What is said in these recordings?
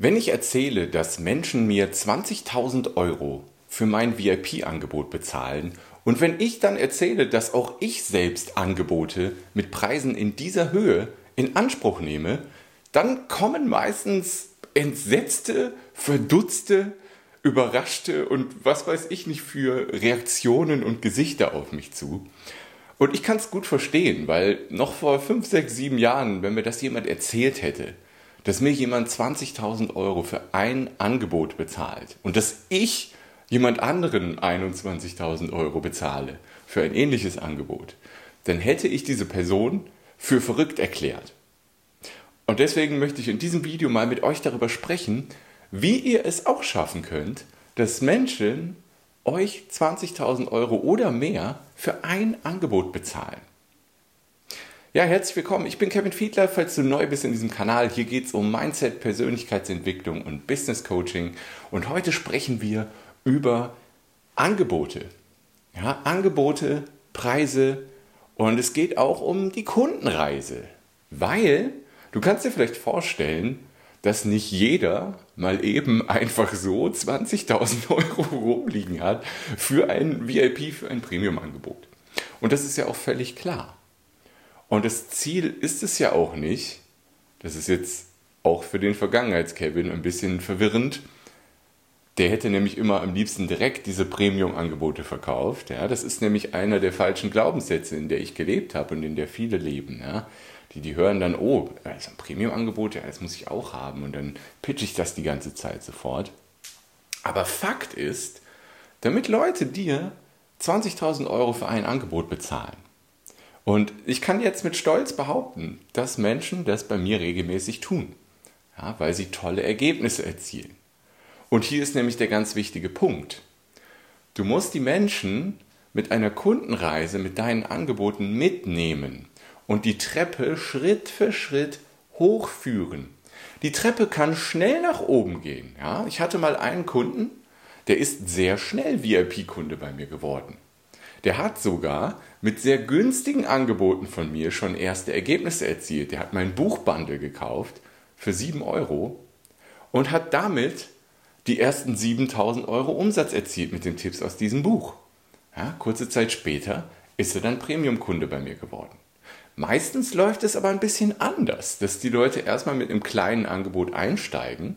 Wenn ich erzähle, dass Menschen mir 20.000 Euro für mein VIP-Angebot bezahlen und wenn ich dann erzähle, dass auch ich selbst Angebote mit Preisen in dieser Höhe in Anspruch nehme, dann kommen meistens entsetzte, verdutzte, überraschte und was weiß ich nicht für Reaktionen und Gesichter auf mich zu. Und ich kann es gut verstehen, weil noch vor 5, 6, 7 Jahren, wenn mir das jemand erzählt hätte, dass mir jemand 20.000 Euro für ein Angebot bezahlt und dass ich jemand anderen 21.000 Euro bezahle für ein ähnliches Angebot, dann hätte ich diese Person für verrückt erklärt. Und deswegen möchte ich in diesem Video mal mit euch darüber sprechen, wie ihr es auch schaffen könnt, dass Menschen euch 20.000 Euro oder mehr für ein Angebot bezahlen. Ja, herzlich willkommen. Ich bin Kevin Fiedler. Falls du neu bist in diesem Kanal, hier geht es um Mindset, Persönlichkeitsentwicklung und Business Coaching. Und heute sprechen wir über Angebote. Ja, Angebote, Preise und es geht auch um die Kundenreise. Weil du kannst dir vielleicht vorstellen, dass nicht jeder mal eben einfach so 20.000 Euro rumliegen hat für ein VIP, für ein Premium-Angebot. Und das ist ja auch völlig klar. Und das Ziel ist es ja auch nicht, das ist jetzt auch für den Vergangenheits-Kevin ein bisschen verwirrend, der hätte nämlich immer am liebsten direkt diese Premium-Angebote verkauft. Ja, das ist nämlich einer der falschen Glaubenssätze, in der ich gelebt habe und in der viele leben. Ja. Die, die hören dann, oh, ist ein Premium-Angebot, ja, das muss ich auch haben. Und dann pitche ich das die ganze Zeit sofort. Aber Fakt ist, damit Leute dir 20.000 Euro für ein Angebot bezahlen, und ich kann jetzt mit Stolz behaupten, dass Menschen das bei mir regelmäßig tun, ja, weil sie tolle Ergebnisse erzielen. Und hier ist nämlich der ganz wichtige Punkt. Du musst die Menschen mit einer Kundenreise, mit deinen Angeboten mitnehmen und die Treppe Schritt für Schritt hochführen. Die Treppe kann schnell nach oben gehen. Ja? Ich hatte mal einen Kunden, der ist sehr schnell VIP-Kunde bei mir geworden. Der hat sogar mit sehr günstigen Angeboten von mir schon erste Ergebnisse erzielt. Der hat mein Buchbundle gekauft für 7 Euro und hat damit die ersten 7000 Euro Umsatz erzielt mit den Tipps aus diesem Buch. Ja, kurze Zeit später ist er dann Premium-Kunde bei mir geworden. Meistens läuft es aber ein bisschen anders, dass die Leute erstmal mit einem kleinen Angebot einsteigen,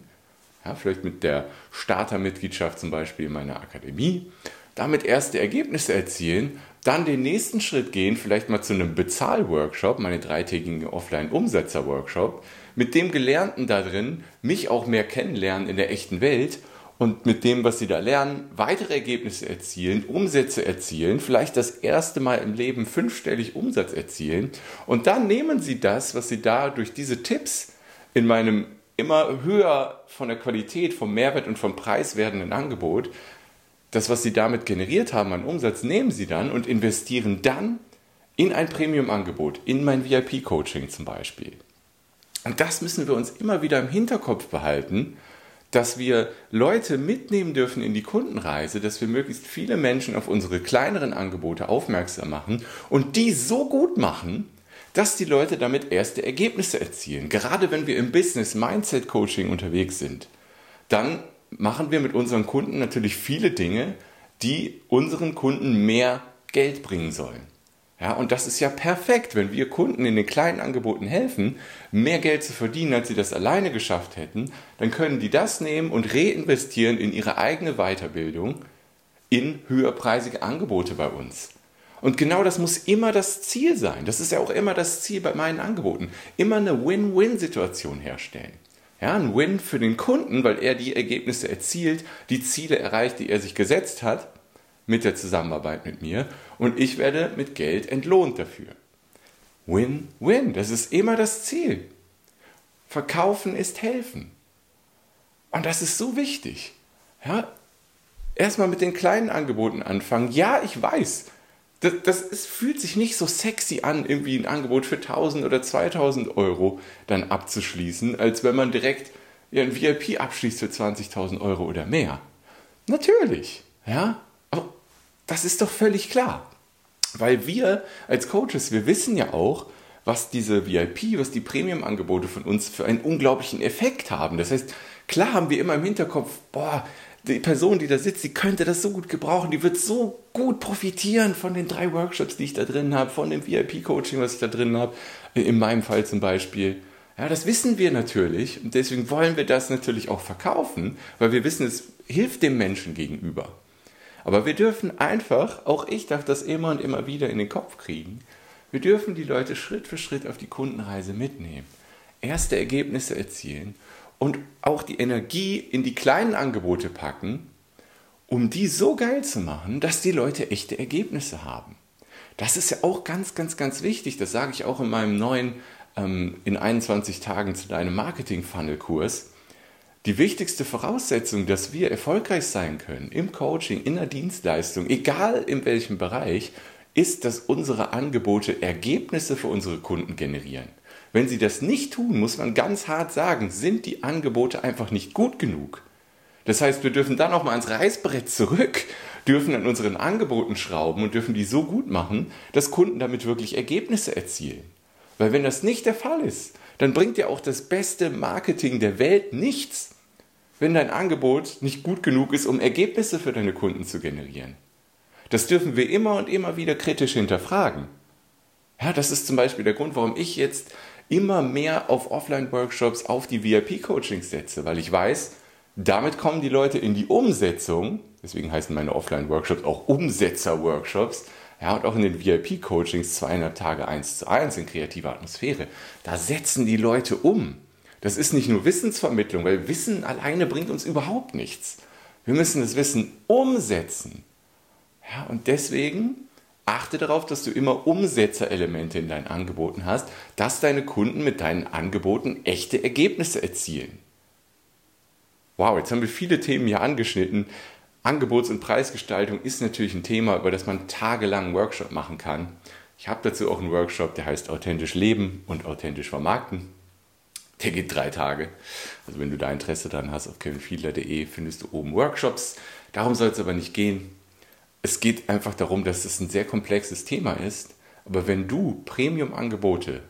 ja, vielleicht mit der Startermitgliedschaft zum Beispiel in meiner Akademie, damit erste Ergebnisse erzielen, dann den nächsten Schritt gehen, vielleicht mal zu einem Bezahlworkshop, meine dreitägigen Offline-Umsetzer-Workshop, mit dem Gelernten da drin mich auch mehr kennenlernen in der echten Welt und mit dem, was sie da lernen, weitere Ergebnisse erzielen, Umsätze erzielen, vielleicht das erste Mal im Leben fünfstellig Umsatz erzielen. Und dann nehmen sie das, was sie da durch diese Tipps in meinem immer höher von der Qualität, vom Mehrwert und vom Preis werdenden Angebot, das, was sie damit generiert haben an Umsatz, nehmen sie dann und investieren dann in ein Premium-Angebot, in mein VIP-Coaching zum Beispiel. Und das müssen wir uns immer wieder im Hinterkopf behalten, dass wir Leute mitnehmen dürfen in die Kundenreise, dass wir möglichst viele Menschen auf unsere kleineren Angebote aufmerksam machen und die so gut machen, dass die Leute damit erste Ergebnisse erzielen. Gerade wenn wir im Business Mindset Coaching unterwegs sind, dann machen wir mit unseren Kunden natürlich viele Dinge, die unseren Kunden mehr Geld bringen sollen. Ja, und das ist ja perfekt, wenn wir Kunden in den kleinen Angeboten helfen, mehr Geld zu verdienen, als sie das alleine geschafft hätten, dann können die das nehmen und reinvestieren in ihre eigene Weiterbildung in höherpreisige Angebote bei uns. Und genau das muss immer das Ziel sein. Das ist ja auch immer das Ziel bei meinen Angeboten. Immer eine Win-Win-Situation herstellen. Ja, ein Win für den Kunden, weil er die Ergebnisse erzielt, die Ziele erreicht, die er sich gesetzt hat mit der Zusammenarbeit mit mir und ich werde mit Geld entlohnt dafür. Win-win, das ist immer das Ziel. Verkaufen ist helfen. Und das ist so wichtig. Ja, erstmal mit den kleinen Angeboten anfangen. Ja, ich weiß, das, das ist, fühlt sich nicht so sexy an, irgendwie ein Angebot für 1000 oder 2000 Euro dann abzuschließen, als wenn man direkt ein VIP abschließt für 20.000 Euro oder mehr. Natürlich, ja, das ist doch völlig klar. Weil wir als Coaches, wir wissen ja auch, was diese VIP, was die Premium-Angebote von uns für einen unglaublichen Effekt haben. Das heißt, klar haben wir immer im Hinterkopf, boah, die Person, die da sitzt, die könnte das so gut gebrauchen, die wird so gut profitieren von den drei Workshops, die ich da drin habe, von dem VIP-Coaching, was ich da drin habe, in meinem Fall zum Beispiel. Ja, das wissen wir natürlich. Und deswegen wollen wir das natürlich auch verkaufen, weil wir wissen, es hilft dem Menschen gegenüber. Aber wir dürfen einfach, auch ich darf das immer und immer wieder in den Kopf kriegen, wir dürfen die Leute Schritt für Schritt auf die Kundenreise mitnehmen, erste Ergebnisse erzielen und auch die Energie in die kleinen Angebote packen, um die so geil zu machen, dass die Leute echte Ergebnisse haben. Das ist ja auch ganz, ganz, ganz wichtig. Das sage ich auch in meinem neuen ähm, in 21 Tagen zu deinem Marketing-Funnel-Kurs. Die wichtigste Voraussetzung, dass wir erfolgreich sein können im Coaching, in der Dienstleistung, egal in welchem Bereich, ist, dass unsere Angebote Ergebnisse für unsere Kunden generieren. Wenn sie das nicht tun, muss man ganz hart sagen, sind die Angebote einfach nicht gut genug. Das heißt, wir dürfen dann auch mal ans Reißbrett zurück, dürfen an unseren Angeboten schrauben und dürfen die so gut machen, dass Kunden damit wirklich Ergebnisse erzielen. Weil wenn das nicht der Fall ist, dann bringt ja auch das beste Marketing der Welt nichts, wenn dein Angebot nicht gut genug ist, um Ergebnisse für deine Kunden zu generieren. Das dürfen wir immer und immer wieder kritisch hinterfragen. Ja, das ist zum Beispiel der Grund, warum ich jetzt immer mehr auf Offline-Workshops, auf die VIP-Coachings setze, weil ich weiß, damit kommen die Leute in die Umsetzung. Deswegen heißen meine Offline-Workshops auch Umsetzer-Workshops. Ja, und auch in den VIP-Coachings 200 Tage 1 zu 1 in kreativer Atmosphäre. Da setzen die Leute um. Das ist nicht nur Wissensvermittlung, weil Wissen alleine bringt uns überhaupt nichts. Wir müssen das Wissen umsetzen. Ja, und deswegen achte darauf, dass du immer Umsetzerelemente in deinen Angeboten hast, dass deine Kunden mit deinen Angeboten echte Ergebnisse erzielen. Wow, jetzt haben wir viele Themen hier angeschnitten. Angebots- und Preisgestaltung ist natürlich ein Thema, über das man tagelang einen Workshop machen kann. Ich habe dazu auch einen Workshop, der heißt Authentisch Leben und Authentisch Vermarkten. Der geht drei Tage. Also wenn du da Interesse dran hast, auf kevinfiedler.de findest du oben Workshops. Darum soll es aber nicht gehen es geht einfach darum, dass es ein sehr komplexes Thema ist. Aber wenn du Premium-Angebote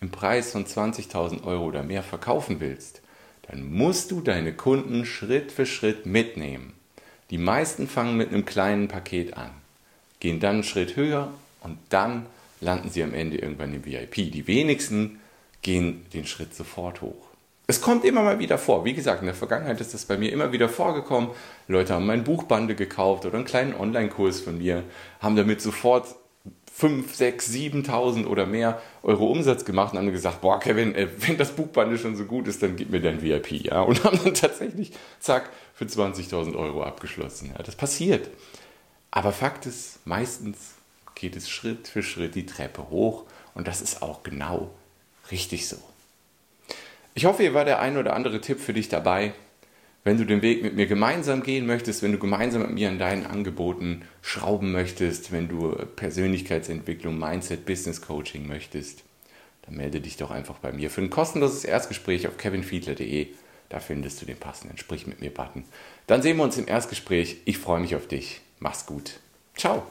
im Preis von 20.000 Euro oder mehr verkaufen willst, dann musst du deine Kunden Schritt für Schritt mitnehmen. Die meisten fangen mit einem kleinen Paket an, gehen dann einen Schritt höher und dann landen sie am Ende irgendwann im VIP. Die wenigsten gehen den Schritt sofort hoch. Es kommt immer mal wieder vor. Wie gesagt, in der Vergangenheit ist das bei mir immer wieder vorgekommen. Leute haben mein Buchbande gekauft oder einen kleinen Online-Kurs von mir, haben damit sofort 5, 6, 7.000 oder mehr Euro Umsatz gemacht und haben gesagt, boah Kevin, äh, wenn das Buchbande schon so gut ist, dann gib mir dein VIP. Ja? Und haben dann tatsächlich, zack, für 20.000 Euro abgeschlossen. Ja? Das passiert. Aber Fakt ist, meistens geht es Schritt für Schritt die Treppe hoch und das ist auch genau richtig so. Ich hoffe, hier war der ein oder andere Tipp für dich dabei. Wenn du den Weg mit mir gemeinsam gehen möchtest, wenn du gemeinsam mit mir an deinen Angeboten schrauben möchtest, wenn du Persönlichkeitsentwicklung, Mindset, Business Coaching möchtest, dann melde dich doch einfach bei mir für ein kostenloses Erstgespräch auf kevinfiedler.de. Da findest du den passenden Sprich mit mir Button. Dann sehen wir uns im Erstgespräch. Ich freue mich auf dich. Mach's gut. Ciao.